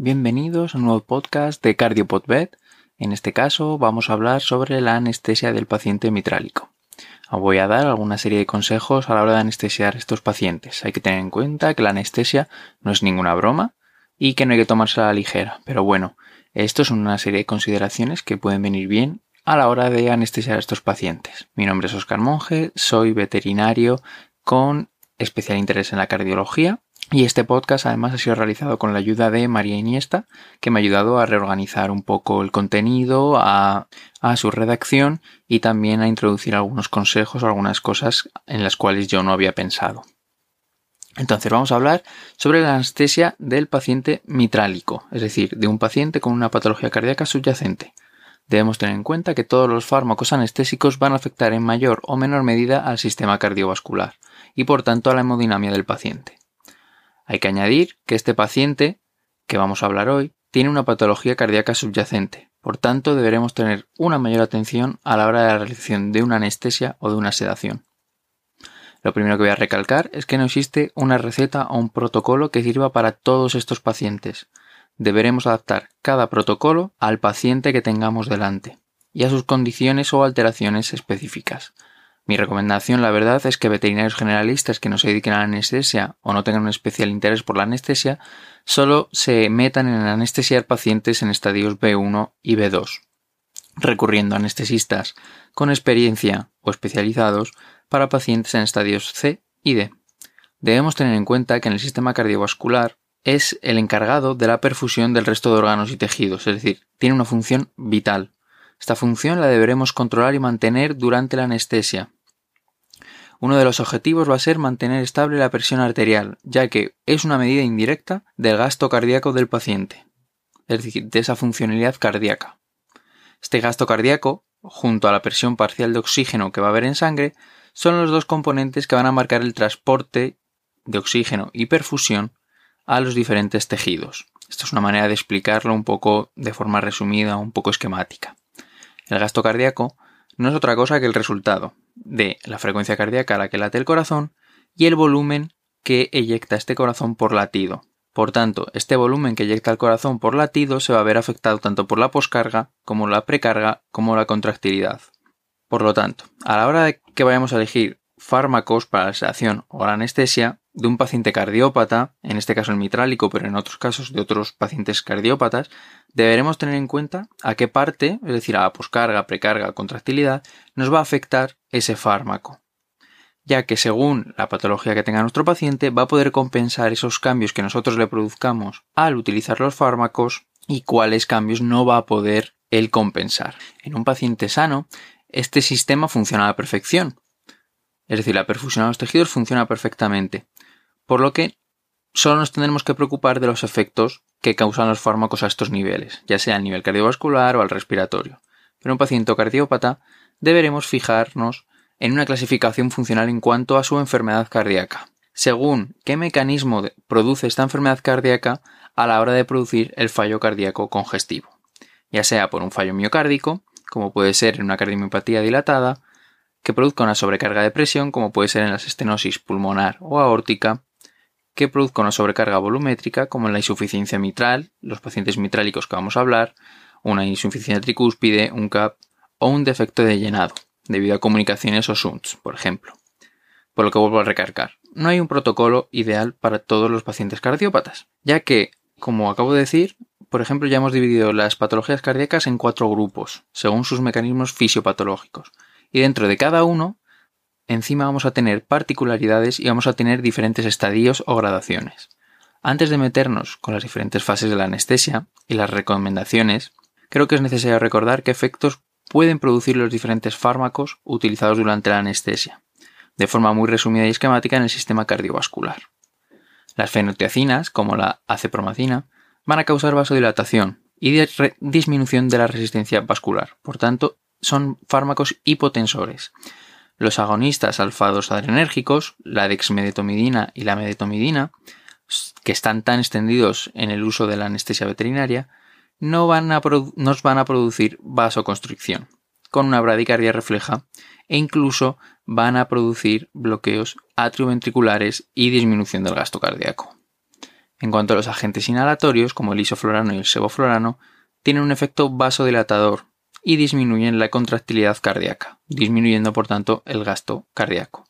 Bienvenidos a un nuevo podcast de CardioPodBed. En este caso vamos a hablar sobre la anestesia del paciente mitrálico. Voy a dar alguna serie de consejos a la hora de anestesiar estos pacientes. Hay que tener en cuenta que la anestesia no es ninguna broma y que no hay que tomársela a la ligera. Pero bueno, esto es una serie de consideraciones que pueden venir bien a la hora de anestesiar a estos pacientes. Mi nombre es Oscar Monge, soy veterinario con especial interés en la cardiología y este podcast además ha sido realizado con la ayuda de María Iniesta, que me ha ayudado a reorganizar un poco el contenido, a, su redacción y también a introducir algunos consejos o algunas cosas en las cuales yo no había pensado. Entonces vamos a hablar sobre la anestesia del paciente mitrálico, es decir, de un paciente con una patología cardíaca subyacente. Debemos tener en cuenta que todos los fármacos anestésicos van a afectar en mayor o menor medida al sistema cardiovascular y por tanto a la hemodinamia del paciente. Hay que añadir que este paciente, que vamos a hablar hoy, tiene una patología cardíaca subyacente, por tanto deberemos tener una mayor atención a la hora de la realización de una anestesia o de una sedación. Lo primero que voy a recalcar es que no existe una receta o un protocolo que sirva para todos estos pacientes. Deberemos adaptar cada protocolo al paciente que tengamos delante y a sus condiciones o alteraciones específicas. Mi recomendación, la verdad, es que veterinarios generalistas que no se dediquen a la anestesia o no tengan un especial interés por la anestesia, solo se metan en anestesiar pacientes en estadios B1 y B2, recurriendo a anestesistas con experiencia o especializados para pacientes en estadios C y D. Debemos tener en cuenta que en el sistema cardiovascular es el encargado de la perfusión del resto de órganos y tejidos, es decir, tiene una función vital. Esta función la deberemos controlar y mantener durante la anestesia, uno de los objetivos va a ser mantener estable la presión arterial, ya que es una medida indirecta del gasto cardíaco del paciente, es decir, de esa funcionalidad cardíaca. Este gasto cardíaco, junto a la presión parcial de oxígeno que va a haber en sangre, son los dos componentes que van a marcar el transporte de oxígeno y perfusión a los diferentes tejidos. Esto es una manera de explicarlo un poco de forma resumida, un poco esquemática. El gasto cardíaco no es otra cosa que el resultado de la frecuencia cardíaca a la que late el corazón y el volumen que eyecta este corazón por latido. Por tanto, este volumen que eyecta el corazón por latido se va a ver afectado tanto por la poscarga como la precarga como la contractilidad. Por lo tanto, a la hora de que vayamos a elegir fármacos para la sedación o la anestesia de un paciente cardiópata, en este caso el mitrálico, pero en otros casos de otros pacientes cardiópatas, deberemos tener en cuenta a qué parte, es decir, a la poscarga, precarga, contractilidad, nos va a afectar ese fármaco ya que según la patología que tenga nuestro paciente va a poder compensar esos cambios que nosotros le produzcamos al utilizar los fármacos y cuáles cambios no va a poder él compensar. En un paciente sano, este sistema funciona a la perfección, es decir, la perfusión a los tejidos funciona perfectamente. Por lo que solo nos tendremos que preocupar de los efectos que causan los fármacos a estos niveles, ya sea a nivel cardiovascular o al respiratorio. Pero un paciente cardiópata deberemos fijarnos en una clasificación funcional en cuanto a su enfermedad cardíaca, según qué mecanismo produce esta enfermedad cardíaca a la hora de producir el fallo cardíaco congestivo, ya sea por un fallo miocárdico, como puede ser en una cardiomiopatía dilatada, que produzca una sobrecarga de presión, como puede ser en la estenosis pulmonar o aórtica, que produzca una sobrecarga volumétrica, como en la insuficiencia mitral, los pacientes mitrálicos que vamos a hablar, una insuficiencia tricúspide, un CAP o un defecto de llenado, debido a comunicaciones o shunts, por ejemplo. Por lo que vuelvo a recargar, no hay un protocolo ideal para todos los pacientes cardiópatas, ya que, como acabo de decir, por ejemplo, ya hemos dividido las patologías cardíacas en cuatro grupos, según sus mecanismos fisiopatológicos, y dentro de cada uno, encima vamos a tener particularidades y vamos a tener diferentes estadios o gradaciones. Antes de meternos con las diferentes fases de la anestesia y las recomendaciones, creo que es necesario recordar qué efectos pueden producir los diferentes fármacos utilizados durante la anestesia, de forma muy resumida y esquemática en el sistema cardiovascular. Las fenotiacinas, como la acepromacina, van a causar vasodilatación y disminución de la resistencia vascular, por tanto, son fármacos hipotensores. Los agonistas alfa-2 adrenérgicos, la dexmedetomidina y la medetomidina, que están tan extendidos en el uso de la anestesia veterinaria, no van a nos van a producir vasoconstricción, con una bradicardia refleja e incluso van a producir bloqueos atrioventriculares y disminución del gasto cardíaco. En cuanto a los agentes inhalatorios, como el isoflorano y el sevoflorano, tienen un efecto vasodilatador y disminuyen la contractilidad cardíaca, disminuyendo por tanto el gasto cardíaco.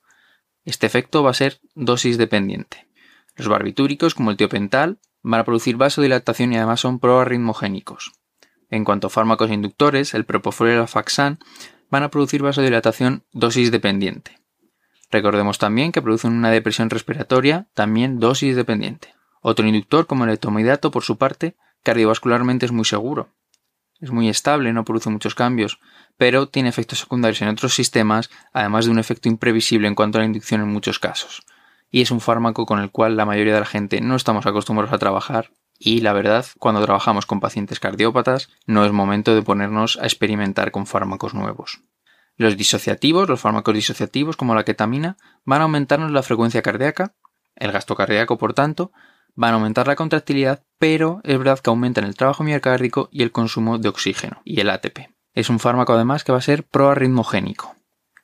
Este efecto va a ser dosis dependiente. Los barbitúricos, como el tiopental, van a producir vasodilatación y además son proarritmogénicos. En cuanto a fármacos inductores, el propofol y el afaxan van a producir vasodilatación dosis dependiente. Recordemos también que producen una depresión respiratoria, también dosis dependiente. Otro inductor, como el etomidato, por su parte, cardiovascularmente es muy seguro. Es muy estable, no produce muchos cambios, pero tiene efectos secundarios en otros sistemas, además de un efecto imprevisible en cuanto a la inducción en muchos casos. Y es un fármaco con el cual la mayoría de la gente no estamos acostumbrados a trabajar y la verdad, cuando trabajamos con pacientes cardiópatas, no es momento de ponernos a experimentar con fármacos nuevos. Los disociativos, los fármacos disociativos como la ketamina, van a aumentarnos la frecuencia cardíaca, el gasto cardíaco por tanto, van a aumentar la contractilidad, pero es verdad que aumentan el trabajo miocárdico y el consumo de oxígeno y el ATP. Es un fármaco además que va a ser proarritmogénico.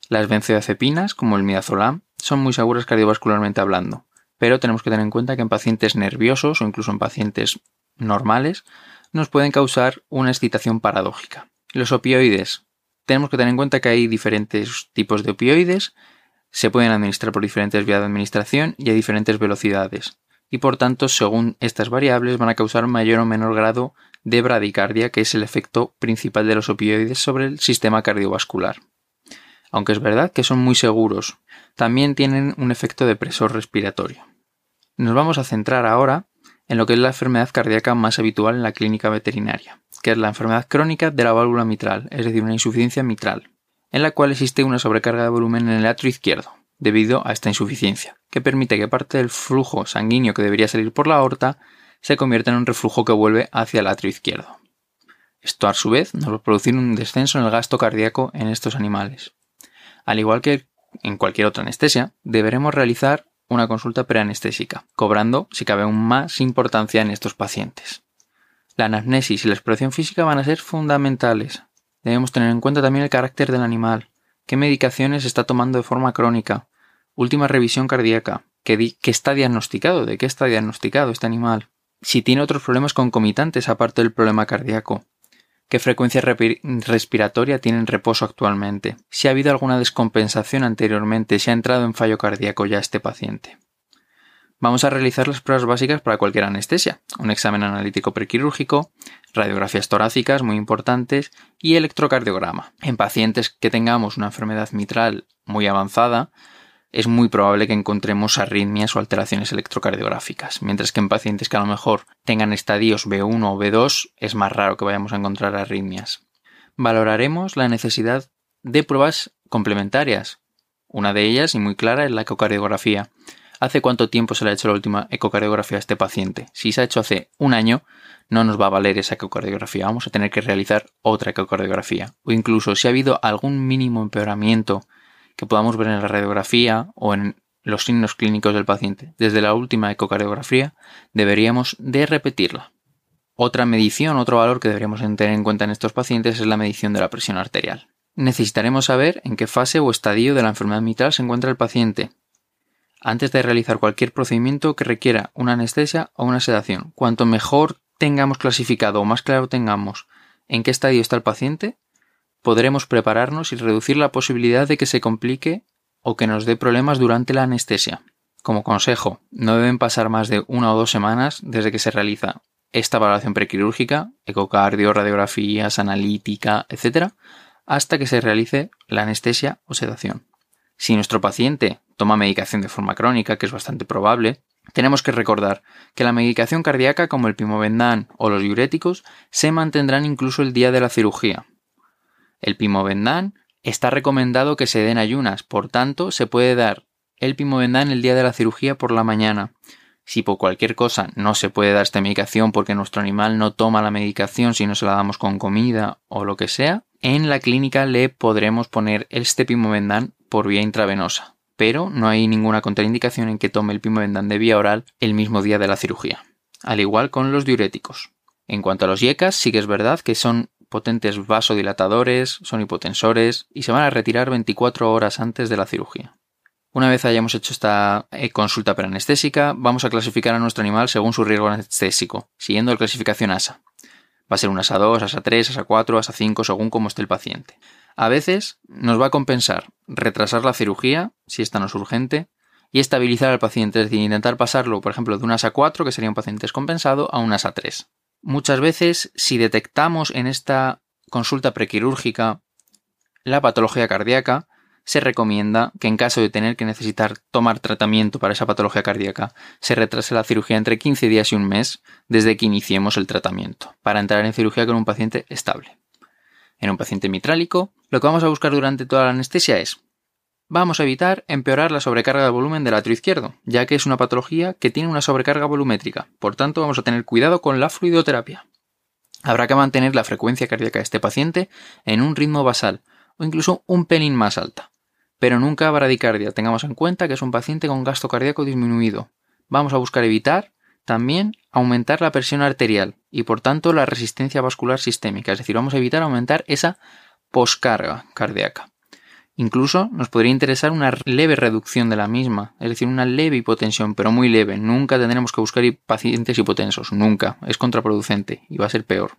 Las benzodiazepinas, como el midazolam, son muy seguras cardiovascularmente hablando, pero tenemos que tener en cuenta que en pacientes nerviosos o incluso en pacientes normales nos pueden causar una excitación paradójica. Los opioides. Tenemos que tener en cuenta que hay diferentes tipos de opioides, se pueden administrar por diferentes vías de administración y a diferentes velocidades. Y por tanto, según estas variables, van a causar mayor o menor grado de bradicardia, que es el efecto principal de los opioides sobre el sistema cardiovascular. Aunque es verdad que son muy seguros, también tienen un efecto depresor respiratorio. Nos vamos a centrar ahora en lo que es la enfermedad cardíaca más habitual en la clínica veterinaria, que es la enfermedad crónica de la válvula mitral, es decir, una insuficiencia mitral, en la cual existe una sobrecarga de volumen en el atrio izquierdo, debido a esta insuficiencia, que permite que parte del flujo sanguíneo que debería salir por la aorta se convierta en un reflujo que vuelve hacia el atrio izquierdo. Esto a su vez nos va a producir un descenso en el gasto cardíaco en estos animales. Al igual que en cualquier otra anestesia, deberemos realizar una consulta preanestésica, cobrando, si cabe aún más importancia en estos pacientes. La anamnesis y la exploración física van a ser fundamentales. Debemos tener en cuenta también el carácter del animal, qué medicaciones está tomando de forma crónica, última revisión cardíaca, qué, está diagnosticado, de qué está diagnosticado este animal, si tiene otros problemas concomitantes aparte del problema cardíaco, qué frecuencia respiratoria tiene en reposo actualmente, si ha habido alguna descompensación anteriormente, si ha entrado en fallo cardíaco ya este paciente. Vamos a realizar las pruebas básicas para cualquier anestesia, un examen analítico prequirúrgico, radiografías torácicas muy importantes y electrocardiograma. En pacientes que tengamos una enfermedad mitral muy avanzada, es muy probable que encontremos arritmias o alteraciones electrocardiográficas, mientras que en pacientes que a lo mejor tengan estadios B1 o B2 es más raro que vayamos a encontrar arritmias. Valoraremos la necesidad de pruebas complementarias. Una de ellas, y muy clara, es la ecocardiografía. ¿Hace cuánto tiempo se le ha hecho la última ecocardiografía a este paciente? Si se ha hecho hace un año, no nos va a valer esa ecocardiografía. Vamos a tener que realizar otra ecocardiografía. O incluso si ha habido algún mínimo empeoramiento que podamos ver en la radiografía o en los signos clínicos del paciente desde la última ecocardiografía, deberíamos de repetirla. Otra medición, otro valor que deberíamos tener en cuenta en estos pacientes es la medición de la presión arterial. Necesitaremos saber en qué fase o estadio de la enfermedad mitral se encuentra el paciente antes de realizar cualquier procedimiento que requiera una anestesia o una sedación. Cuanto mejor tengamos clasificado o más claro tengamos en qué estadio está el paciente, podremos prepararnos y reducir la posibilidad de que se complique o que nos dé problemas durante la anestesia. Como consejo, no deben pasar más de una o dos semanas desde que se realiza esta valoración prequirúrgica, ecocardio, radiografías, analítica, etc., hasta que se realice la anestesia o sedación. Si nuestro paciente toma medicación de forma crónica, que es bastante probable, tenemos que recordar que la medicación cardíaca como el pimovendán o los diuréticos se mantendrán incluso el día de la cirugía, el pimovendán está recomendado que se den ayunas, por tanto, se puede dar el pimovendán el día de la cirugía por la mañana. Si por cualquier cosa no se puede dar esta medicación porque nuestro animal no toma la medicación si no se la damos con comida o lo que sea, en la clínica le podremos poner este pimovendán por vía intravenosa, pero no hay ninguna contraindicación en que tome el pimovendán de vía oral el mismo día de la cirugía, al igual con los diuréticos. En cuanto a los yecas, sí que es verdad que son potentes vasodilatadores, son hipotensores y se van a retirar 24 horas antes de la cirugía. Una vez hayamos hecho esta eh, consulta preanestésica, vamos a clasificar a nuestro animal según su riesgo anestésico, siguiendo la clasificación ASA. Va a ser un ASA 2, ASA 3, ASA 4, ASA 5, según cómo esté el paciente. A veces nos va a compensar retrasar la cirugía, si esta no es urgente, y estabilizar al paciente, es decir, intentar pasarlo, por ejemplo, de un ASA 4, que sería un paciente descompensado, a un ASA 3. Muchas veces, si detectamos en esta consulta prequirúrgica la patología cardíaca, se recomienda que en caso de tener que necesitar tomar tratamiento para esa patología cardíaca, se retrase la cirugía entre 15 días y un mes desde que iniciemos el tratamiento, para entrar en cirugía con un paciente estable. En un paciente mitrálico, lo que vamos a buscar durante toda la anestesia es Vamos a evitar empeorar la sobrecarga de volumen del atrio izquierdo, ya que es una patología que tiene una sobrecarga volumétrica, por tanto vamos a tener cuidado con la fluidoterapia. Habrá que mantener la frecuencia cardíaca de este paciente en un ritmo basal, o incluso un pelín más alta. Pero nunca bradicardia, tengamos en cuenta que es un paciente con gasto cardíaco disminuido. Vamos a buscar evitar también aumentar la presión arterial y por tanto la resistencia vascular sistémica, es decir, vamos a evitar aumentar esa poscarga cardíaca. Incluso nos podría interesar una leve reducción de la misma, es decir, una leve hipotensión, pero muy leve. Nunca tendremos que buscar pacientes hipotensos, nunca. Es contraproducente y va a ser peor.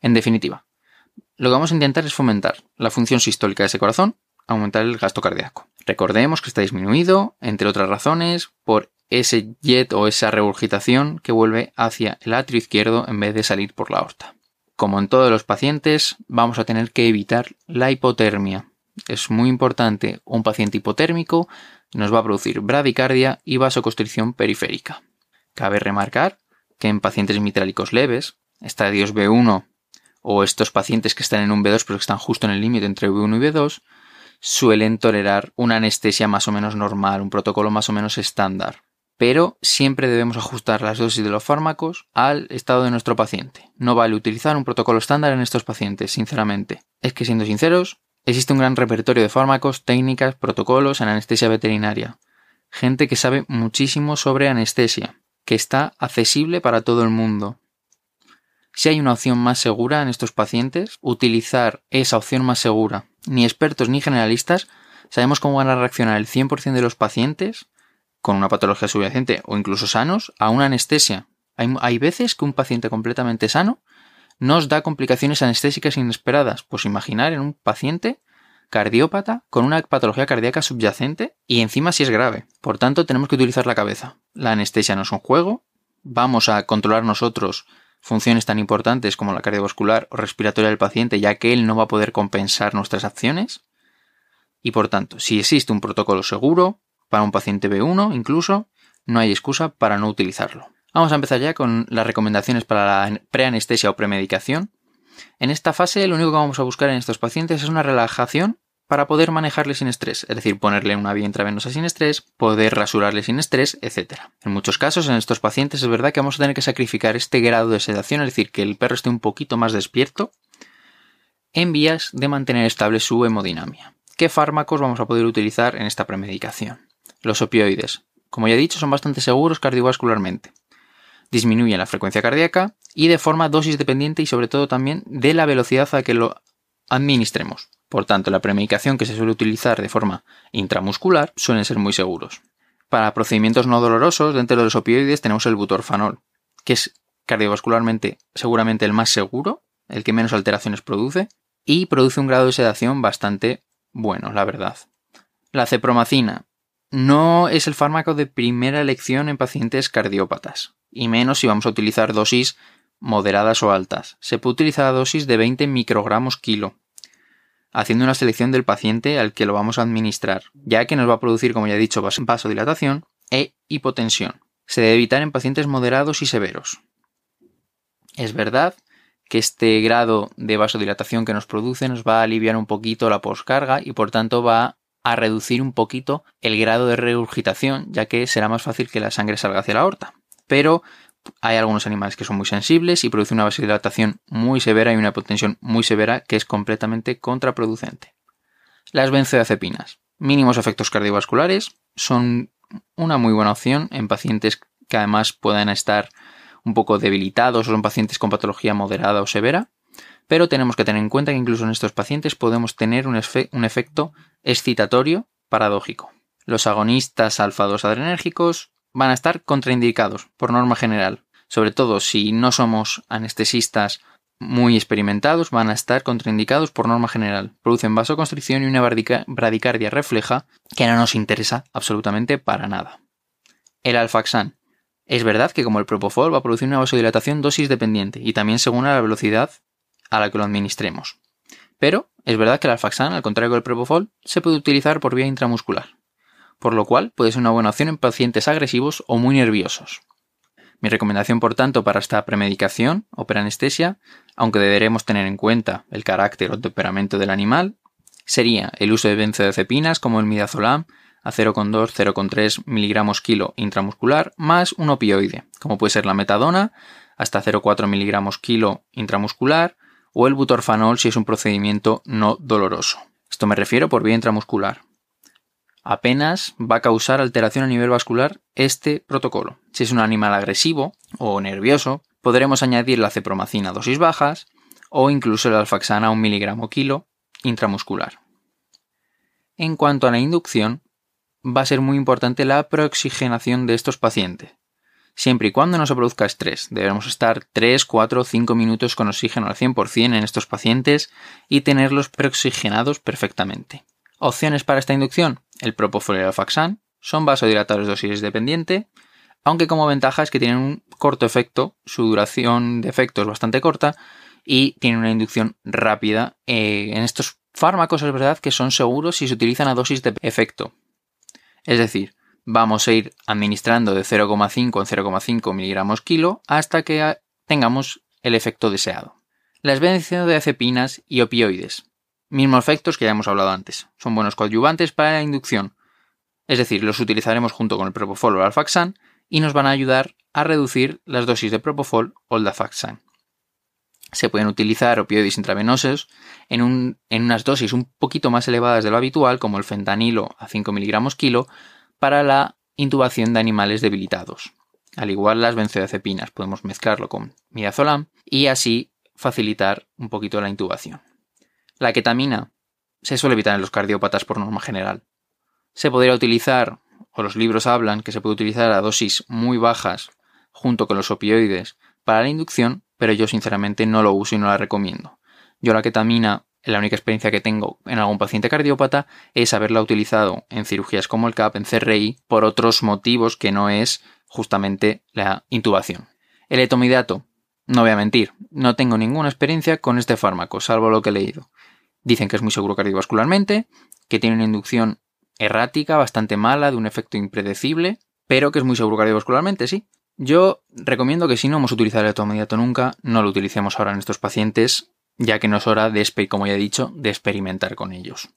En definitiva, lo que vamos a intentar es fomentar la función sistólica de ese corazón, aumentar el gasto cardíaco. Recordemos que está disminuido, entre otras razones, por ese jet o esa regurgitación que vuelve hacia el atrio izquierdo en vez de salir por la aorta. Como en todos los pacientes, vamos a tener que evitar la hipotermia, es muy importante, un paciente hipotérmico nos va a producir bradicardia y vasoconstricción periférica. Cabe remarcar que en pacientes mitrálicos leves, estadios B1 o estos pacientes que están en un B2 pero que están justo en el límite entre B1 y B2, suelen tolerar una anestesia más o menos normal, un protocolo más o menos estándar. Pero siempre debemos ajustar las dosis de los fármacos al estado de nuestro paciente. No vale utilizar un protocolo estándar en estos pacientes, sinceramente. Es que siendo sinceros, Existe un gran repertorio de fármacos, técnicas, protocolos en anestesia veterinaria. Gente que sabe muchísimo sobre anestesia, que está accesible para todo el mundo. Si hay una opción más segura en estos pacientes, utilizar esa opción más segura. Ni expertos ni generalistas sabemos cómo van a reaccionar el 100% de los pacientes con una patología subyacente o incluso sanos a una anestesia. Hay, hay veces que un paciente completamente sano nos da complicaciones anestésicas inesperadas. Pues imaginar en un paciente cardiópata con una patología cardíaca subyacente y encima si es grave. Por tanto, tenemos que utilizar la cabeza. La anestesia no es un juego. Vamos a controlar nosotros funciones tan importantes como la cardiovascular o respiratoria del paciente, ya que él no va a poder compensar nuestras acciones. Y por tanto, si existe un protocolo seguro, para un paciente B1 incluso, no hay excusa para no utilizarlo. Vamos a empezar ya con las recomendaciones para la preanestesia o premedicación. En esta fase lo único que vamos a buscar en estos pacientes es una relajación para poder manejarle sin estrés, es decir, ponerle una vía intravenosa sin estrés, poder rasurarle sin estrés, etc. En muchos casos, en estos pacientes es verdad que vamos a tener que sacrificar este grado de sedación, es decir, que el perro esté un poquito más despierto, en vías de mantener estable su hemodinamia. ¿Qué fármacos vamos a poder utilizar en esta premedicación? Los opioides. Como ya he dicho, son bastante seguros cardiovascularmente disminuyen la frecuencia cardíaca y de forma dosis dependiente y sobre todo también de la velocidad a que lo administremos. Por tanto, la premedicación que se suele utilizar de forma intramuscular suelen ser muy seguros. Para procedimientos no dolorosos, dentro de los opioides tenemos el butorfanol, que es cardiovascularmente seguramente el más seguro, el que menos alteraciones produce, y produce un grado de sedación bastante bueno, la verdad. La cepromacina no es el fármaco de primera elección en pacientes cardiópatas y menos si vamos a utilizar dosis moderadas o altas. Se puede utilizar dosis de 20 microgramos kilo, haciendo una selección del paciente al que lo vamos a administrar, ya que nos va a producir, como ya he dicho, vasodilatación e hipotensión. Se debe evitar en pacientes moderados y severos. Es verdad que este grado de vasodilatación que nos produce nos va a aliviar un poquito la poscarga y por tanto va a reducir un poquito el grado de regurgitación, ya que será más fácil que la sangre salga hacia la aorta. Pero hay algunos animales que son muy sensibles y producen una vasodilatación muy severa y una hipotensión muy severa que es completamente contraproducente. Las benzodiazepinas, mínimos efectos cardiovasculares, son una muy buena opción en pacientes que además puedan estar un poco debilitados o son pacientes con patología moderada o severa, pero tenemos que tener en cuenta que incluso en estos pacientes podemos tener un, efecto excitatorio paradójico. Los agonistas alfa-2 adrenérgicos van a estar contraindicados por norma general. Sobre todo si no somos anestesistas muy experimentados, van a estar contraindicados por norma general. Producen vasoconstricción y una bradicardia refleja que no nos interesa absolutamente para nada. El alfaxan. Es verdad que como el propofol va a producir una vasodilatación dosis dependiente y también según la velocidad a la que lo administremos. Pero es verdad que el alfaxan, al contrario que el propofol, se puede utilizar por vía intramuscular, por lo cual puede ser una buena opción en pacientes agresivos o muy nerviosos. Mi recomendación, por tanto, para esta premedicación o preanestesia, aunque deberemos tener en cuenta el carácter o temperamento del animal, sería el uso de benzodiazepinas como el midazolam a 0,2-0,3 miligramos kilo intramuscular más un opioide, como puede ser la metadona hasta 0,4 miligramos kilo intramuscular o el butorfanol si es un procedimiento no doloroso. Esto me refiero por vía intramuscular. Apenas va a causar alteración a nivel vascular este protocolo. Si es un animal agresivo o nervioso, podremos añadir la cepromacina a dosis bajas o incluso el alfaxana a un miligramo kilo intramuscular. En cuanto a la inducción, va a ser muy importante la preoxigenación de estos pacientes. Siempre y cuando no se produzca estrés, debemos estar 3, 4 o 5 minutos con oxígeno al 100% en estos pacientes y tenerlos preoxigenados perfectamente. Opciones para esta inducción: el propofol y el alfaxan son vasodilatadores dosis dependiente, aunque como ventaja es que tienen un corto efecto, su duración de efecto es bastante corta y tienen una inducción rápida. Eh, en estos fármacos es verdad que son seguros si se utilizan a dosis de efecto, es decir, vamos a ir administrando de 0,5 en 0,5 miligramos kilo hasta que tengamos el efecto deseado. Las benzodiazepinas y opioides. Mismos efectos que ya hemos hablado antes. Son buenos coadyuvantes para la inducción. Es decir, los utilizaremos junto con el propofol o el alfaxan y nos van a ayudar a reducir las dosis de propofol o el dafaxan. Se pueden utilizar opioides intravenosos en, unas dosis un poquito más elevadas de lo habitual, como el fentanilo a 5 miligramos kilo, para la intubación de animales debilitados. Al igual las benzodiazepinas, podemos mezclarlo con midazolam y así facilitar un poquito la intubación. La ketamina se suele evitar en los cardiópatas por norma general. Se podría utilizar, o los libros hablan que se puede utilizar a dosis muy bajas junto con los opioides para la inducción, pero yo sinceramente no lo uso y no la recomiendo. Yo la ketamina, la única experiencia que tengo en algún paciente cardiópata es haberla utilizado en cirugías como el CAP, en CRI, por otros motivos que no es justamente la intubación. El etomidato, no voy a mentir, no tengo ninguna experiencia con este fármaco, salvo lo que he leído. Dicen que es muy seguro cardiovascularmente, que tiene una inducción errática, bastante mala, de un efecto impredecible, pero que es muy seguro cardiovascularmente, sí. Yo recomiendo que si no hemos utilizado el etomidato nunca, no lo utilicemos ahora en estos pacientes, ya que no es hora de, como ya he dicho, de experimentar con ellos.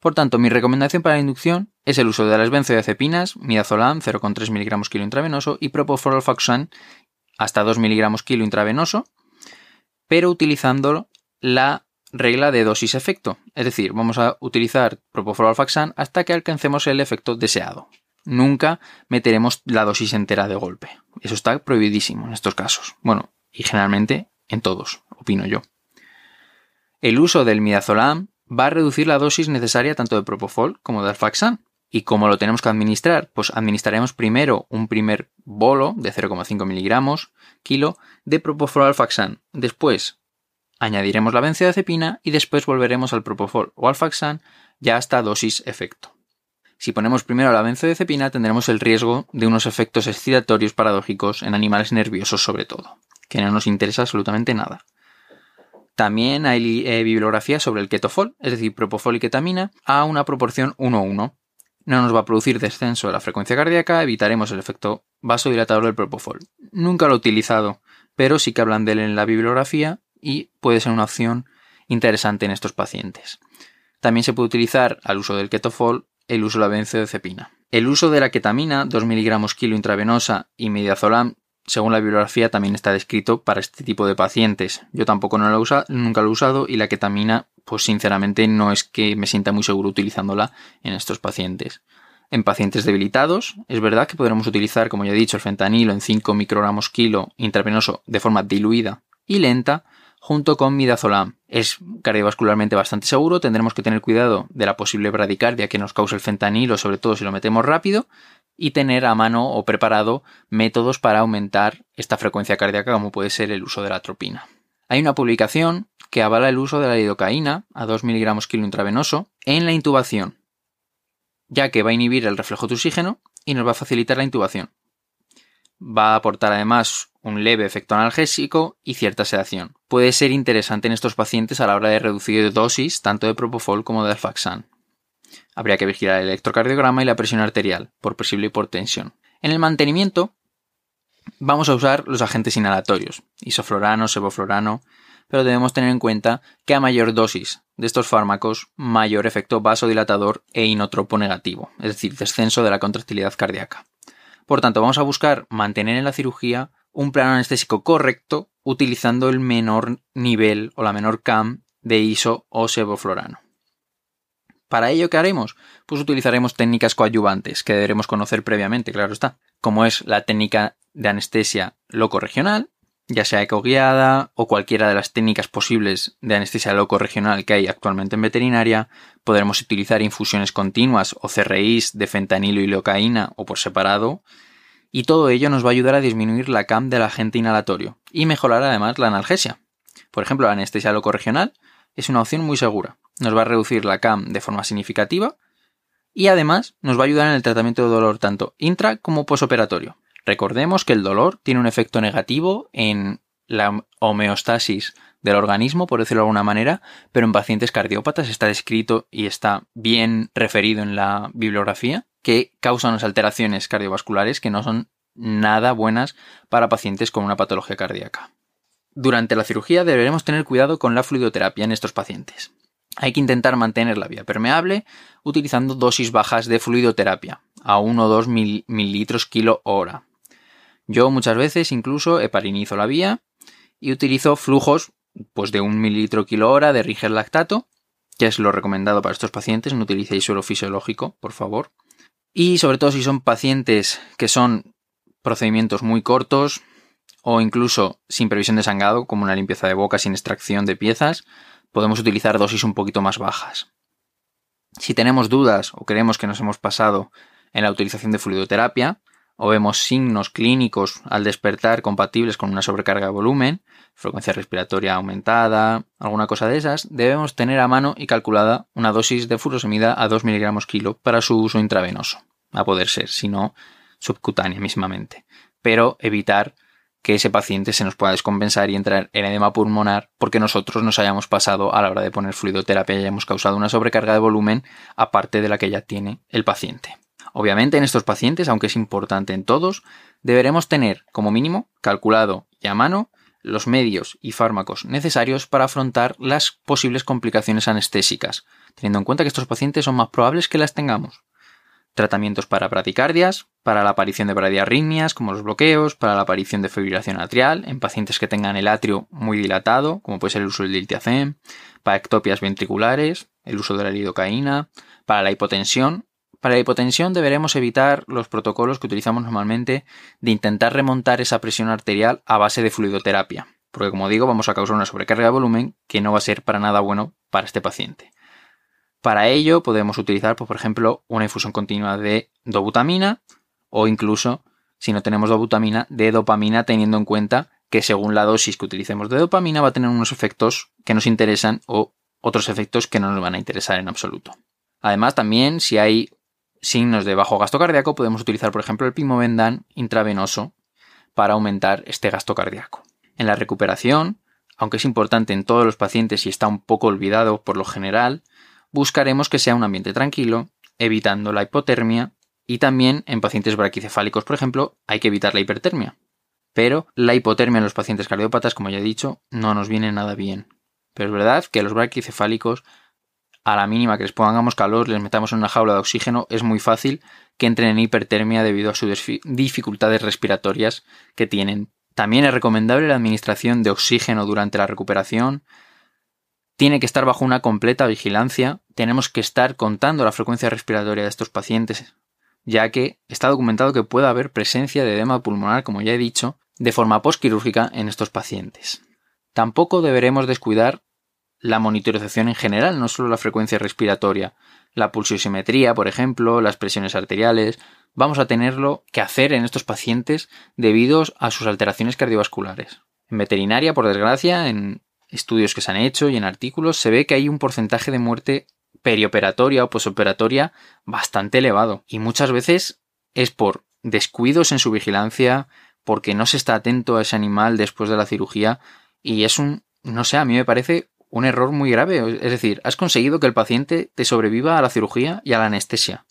Por tanto, mi recomendación para la inducción es el uso de las benzodiazepinas, midazolam 0,3 mg kilo intravenoso y propofol hasta 2 mg kilo intravenoso, pero utilizando la regla de dosis-efecto, es decir, vamos a utilizar propofol hasta que alcancemos el efecto deseado. Nunca meteremos la dosis entera de golpe. Eso está prohibidísimo en estos casos. Bueno, y generalmente en todos, opino yo. El uso del midazolam va a reducir la dosis necesaria tanto de propofol como de alfaxan. ¿Y cómo lo tenemos que administrar? Pues administraremos primero un primer bolo de 0,5 miligramos kilo de propofol alfaxan. Después añadiremos la benzodiazepina y después volveremos al propofol o alfaxan ya hasta dosis efecto. Si ponemos primero la benzodiazepina tendremos el riesgo de unos efectos excitatorios paradójicos en animales nerviosos sobre todo, que no nos interesa absolutamente nada. También hay eh, bibliografía sobre el ketofol, es decir, propofol y ketamina, a una proporción 1-1. No nos va a producir descenso de la frecuencia cardíaca, evitaremos el efecto vasodilatador del propofol. Nunca lo he utilizado, pero sí que hablan de él en la bibliografía y puede ser una opción interesante en estos pacientes. También se puede utilizar al uso del ketofol el uso de la benzodiazepina. El uso de la ketamina, 2 miligramos kilo intravenosa y midazolam según la bibliografía, también está descrito para este tipo de pacientes. Yo tampoco no lo nunca lo he usado y la ketamina, pues sinceramente no es que me sienta muy seguro utilizándola en estos pacientes. En pacientes debilitados, es verdad que podremos utilizar, como ya he dicho, el fentanilo en 5 microgramos kilo intravenoso de forma diluida y lenta, junto con midazolam. es cardiovascularmente bastante seguro, tendremos que tener cuidado de la posible bradicardia que nos causa el fentanilo, sobre todo si lo metemos rápido, y tener a mano o preparado métodos para aumentar esta frecuencia cardíaca como puede ser el uso de la atropina. Hay una publicación que avala el uso de la lidocaína a 2 miligramos kilo intravenoso en la intubación, ya que va a inhibir el reflejo de oxígeno y nos va a facilitar la intubación. Va a aportar además un leve efecto analgésico y cierta sedación. Puede ser interesante en estos pacientes a la hora de reducir dosis tanto de propofol como de alfaxan. Habría que vigilar el electrocardiograma y la presión arterial por posible hipertensión. En el mantenimiento vamos a usar los agentes inhalatorios, isoflorano, sevoflorano, pero debemos tener en cuenta que a mayor dosis de estos fármacos, mayor efecto vasodilatador e inotropo negativo, es decir, descenso de la contractilidad cardíaca. Por tanto, vamos a buscar mantener en la cirugía un plano anestésico correcto utilizando el menor nivel o la menor CAM de ISO o sevoflorano. Para ello, ¿qué haremos? Pues utilizaremos técnicas coadyuvantes que deberemos conocer previamente, claro está, como es la técnica de anestesia loco-regional, ya sea ecoguiada o cualquiera de las técnicas posibles de anestesia loco-regional que hay actualmente en veterinaria, podremos utilizar infusiones continuas o CRIs de fentanilo y locaína o por separado, y todo ello nos va a ayudar a disminuir la CAM del agente inhalatorio y mejorar además la analgesia. Por ejemplo, la anestesia locorregional es una opción muy segura. Nos va a reducir la CAM de forma significativa y además nos va a ayudar en el tratamiento de dolor tanto intra como posoperatorio. Recordemos que el dolor tiene un efecto negativo en la homeostasis del organismo, por decirlo de alguna manera, pero en pacientes cardiópatas está descrito y está bien referido en la bibliografía que causan unas alteraciones cardiovasculares que no son nada buenas para pacientes con una patología cardíaca. Durante la cirugía deberemos tener cuidado con la fluidoterapia en estos pacientes. Hay que intentar mantener la vía permeable utilizando dosis bajas de fluidoterapia, a 1 o 2 mililitros kilo hora. Yo muchas veces incluso heparinizo la vía y utilizo flujos pues de 1 mililitro kilo hora de Riger lactato, que es lo recomendado para estos pacientes. No utilicéis suelo fisiológico, por favor. Y sobre todo si son pacientes que son procedimientos muy cortos o incluso sin previsión de sangrado, como una limpieza de boca sin extracción de piezas, podemos utilizar dosis un poquito más bajas. Si tenemos dudas o creemos que nos hemos pasado en la utilización de fluidoterapia, o vemos signos clínicos al despertar compatibles con una sobrecarga de volumen, frecuencia respiratoria aumentada, alguna cosa de esas, debemos tener a mano y calculada una dosis de furosemida a 2 miligramos kilo para su uso intravenoso, a poder ser, si no subcutánea mismamente, pero evitar que ese paciente se nos pueda descompensar y entrar en edema pulmonar porque nosotros nos hayamos pasado a la hora de poner fluidoterapia y hayamos causado una sobrecarga de volumen aparte de la que ya tiene el paciente. Obviamente en estos pacientes, aunque es importante en todos, deberemos tener como mínimo calculado y a mano los medios y fármacos necesarios para afrontar las posibles complicaciones anestésicas, teniendo en cuenta que estos pacientes son más probables que las tengamos. Tratamientos para bradicardias, para la aparición de bradiarritmias, como los bloqueos, para la aparición de fibrilación atrial, en pacientes que tengan el atrio muy dilatado, como puede ser el uso del diltiazem, para ectopias ventriculares, el uso de la lidocaína, para la hipotensión, para la hipotensión deberemos evitar los protocolos que utilizamos normalmente de intentar remontar esa presión arterial a base de fluidoterapia, porque como digo vamos a causar una sobrecarga de volumen que no va a ser para nada bueno para este paciente. Para ello podemos utilizar, pues, por ejemplo, una infusión continua de dobutamina o incluso, si no tenemos dobutamina, de dopamina teniendo en cuenta que según la dosis que utilicemos de dopamina va a tener unos efectos que nos interesan o otros efectos que no nos van a interesar en absoluto. Además, también si hay signos de bajo gasto cardíaco, podemos utilizar, por ejemplo, el pimovendan intravenoso para aumentar este gasto cardíaco. En la recuperación, aunque es importante en todos los pacientes y está un poco olvidado por lo general, buscaremos que sea un ambiente tranquilo, evitando la hipotermia y también en pacientes braquicefálicos, por ejemplo, hay que evitar la hipertermia. Pero la hipotermia en los pacientes cardiópatas, como ya he dicho, no nos viene nada bien. Pero es verdad que los braquicefálicos a la mínima que les pongamos calor, les metamos en una jaula de oxígeno, es muy fácil que entren en hipertermia debido a sus dificultades respiratorias que tienen. También es recomendable la administración de oxígeno durante la recuperación. Tiene que estar bajo una completa vigilancia. Tenemos que estar contando la frecuencia respiratoria de estos pacientes, ya que está documentado que puede haber presencia de edema pulmonar, como ya he dicho, de forma postquirúrgica en estos pacientes. Tampoco deberemos descuidar la monitorización en general, no solo la frecuencia respiratoria, la pulsiosimetría, por ejemplo, las presiones arteriales, vamos a tenerlo que hacer en estos pacientes debido a sus alteraciones cardiovasculares. En veterinaria, por desgracia, en estudios que se han hecho y en artículos, se ve que hay un porcentaje de muerte perioperatoria o posoperatoria bastante elevado. Y muchas veces es por descuidos en su vigilancia, porque no se está atento a ese animal después de la cirugía. Y es un, no sé, a mí me parece un error muy grave. Es decir, has conseguido que el paciente te sobreviva a la cirugía y a la anestesia.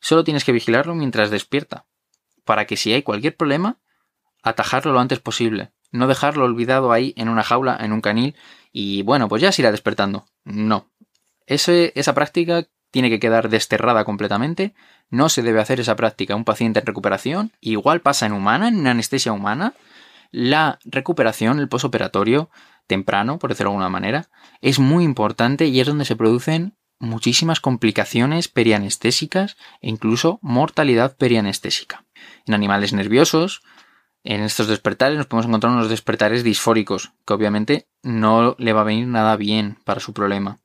Solo tienes que vigilarlo mientras despierta, para que si hay cualquier problema, atajarlo lo antes posible. No dejarlo olvidado ahí en una jaula, en un canil, y bueno, pues ya se irá despertando. No. esa práctica tiene que quedar desterrada completamente. No se debe hacer esa práctica un paciente en recuperación. Igual pasa en humana, en anestesia humana. La recuperación, el posoperatorio, temprano, por decirlo de alguna manera, es muy importante y es donde se producen muchísimas complicaciones perianestésicas e incluso mortalidad perianestésica. En animales nerviosos, en estos despertares nos podemos encontrar unos despertares disfóricos, que obviamente no le va a venir nada bien para su problema,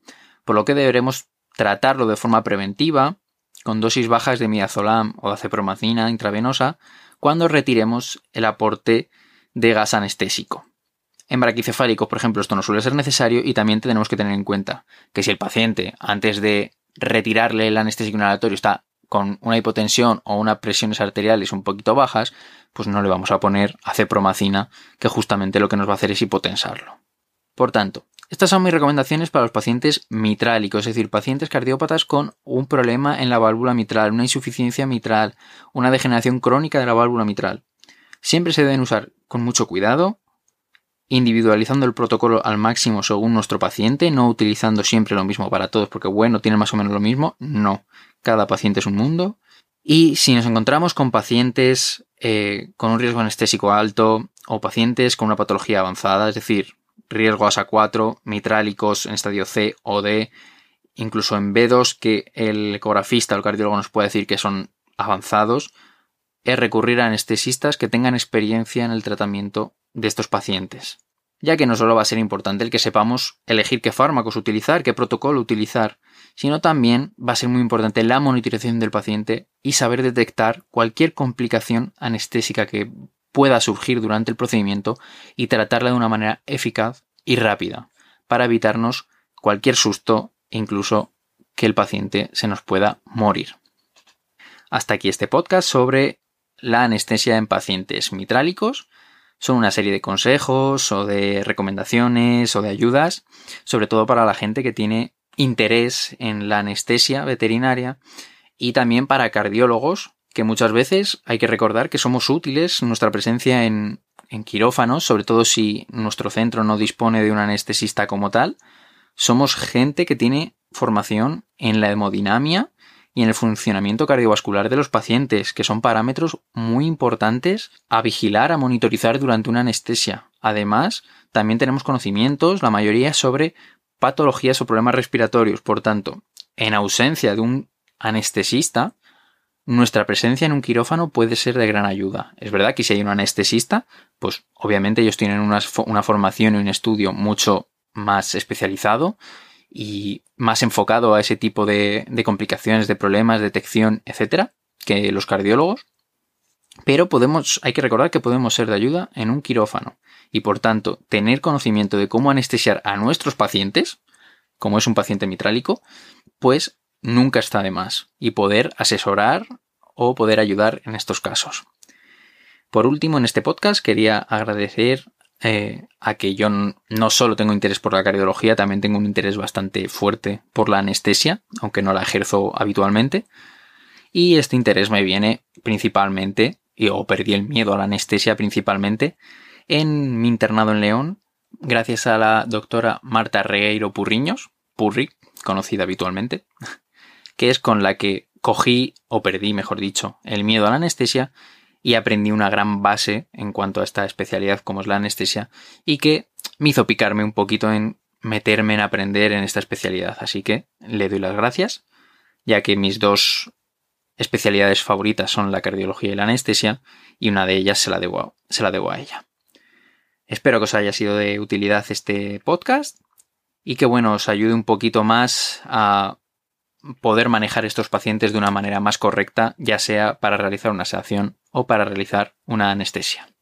por lo que deberemos tratarlo de forma preventiva, con dosis bajas de midazolam o acepromacina intravenosa, cuando retiremos el aporte de gas anestésico. En braquicefálicos, por ejemplo, esto no suele ser necesario y también tenemos que tener en cuenta que si el paciente, antes de retirarle el anestésico inhalatorio, está con una hipotensión o unas presiones arteriales un poquito bajas, pues no le vamos a poner acepromacina, que justamente lo que nos va a hacer es hipotensarlo. Por tanto, estas son mis recomendaciones para los pacientes mitrálicos, es decir, pacientes cardiópatas con un problema en la válvula mitral, una insuficiencia mitral, una degeneración crónica de la válvula mitral. Siempre se deben usar con mucho cuidado, individualizando el protocolo al máximo según nuestro paciente, no utilizando siempre lo mismo para todos, porque bueno, tiene más o menos lo mismo, no, cada paciente es un mundo. Y si nos encontramos con pacientes eh, con un riesgo anestésico alto o pacientes con una patología avanzada, es decir, riesgo ASA 4, mitrálicos en estadio C o D, incluso en B2 que el ecografista o el cardiólogo nos puede decir que son avanzados, es recurrir a anestesistas que tengan experiencia en el tratamiento de estos pacientes, ya que no solo va a ser importante el que sepamos elegir qué fármacos utilizar, qué protocolo utilizar, sino también va a ser muy importante la monitorización del paciente y saber detectar cualquier complicación anestésica que pueda surgir durante el procedimiento y tratarla de una manera eficaz y rápida para evitarnos cualquier susto e incluso que el paciente se nos pueda morir. Hasta aquí este podcast sobre la anestesia en pacientes mitrálicos son una serie de consejos o de recomendaciones o de ayudas, sobre todo para la gente que tiene interés en la anestesia veterinaria y también para cardiólogos que muchas veces hay que recordar que somos útiles nuestra presencia en, en quirófanos, sobre todo si nuestro centro no dispone de un anestesista como tal. Somos gente que tiene formación en la hemodinamia y en el funcionamiento cardiovascular de los pacientes, que son parámetros muy importantes a vigilar, a monitorizar durante una anestesia. Además, también tenemos conocimientos, la mayoría, sobre patologías o problemas respiratorios. Por tanto, en ausencia de un anestesista, nuestra presencia en un quirófano puede ser de gran ayuda. Es verdad que si hay un anestesista, pues obviamente ellos tienen una, una formación y un estudio mucho más especializado y más enfocado a ese tipo de, complicaciones, de problemas, detección, etcétera, que los cardiólogos. Pero podemos, hay que recordar que podemos ser de ayuda en un quirófano y por tanto tener conocimiento de cómo anestesiar a nuestros pacientes, como es un paciente mitrálico, pues nunca está de más y poder asesorar o poder ayudar en estos casos. Por último, en este podcast quería agradecer eh, a que yo no solo tengo interés por la cardiología, también tengo un interés bastante fuerte por la anestesia, aunque no la ejerzo habitualmente. Y este interés me viene principalmente, o perdí el miedo a la anestesia principalmente, en mi internado en León, gracias a la doctora Marta Regueiro Purriños, Purri, conocida habitualmente, que es con la que cogí, o perdí, mejor dicho, el miedo a la anestesia y aprendí una gran base en cuanto a esta especialidad como es la anestesia y que me hizo picarme un poquito en meterme en aprender en esta especialidad. Así que le doy las gracias, ya que mis dos especialidades favoritas son la cardiología y la anestesia y una de ellas se la debo a, se la debo a ella. Espero que os haya sido de utilidad este podcast y que bueno, os ayude un poquito más a poder manejar estos pacientes de una manera más correcta, ya sea para realizar una sedación o para realizar una anestesia.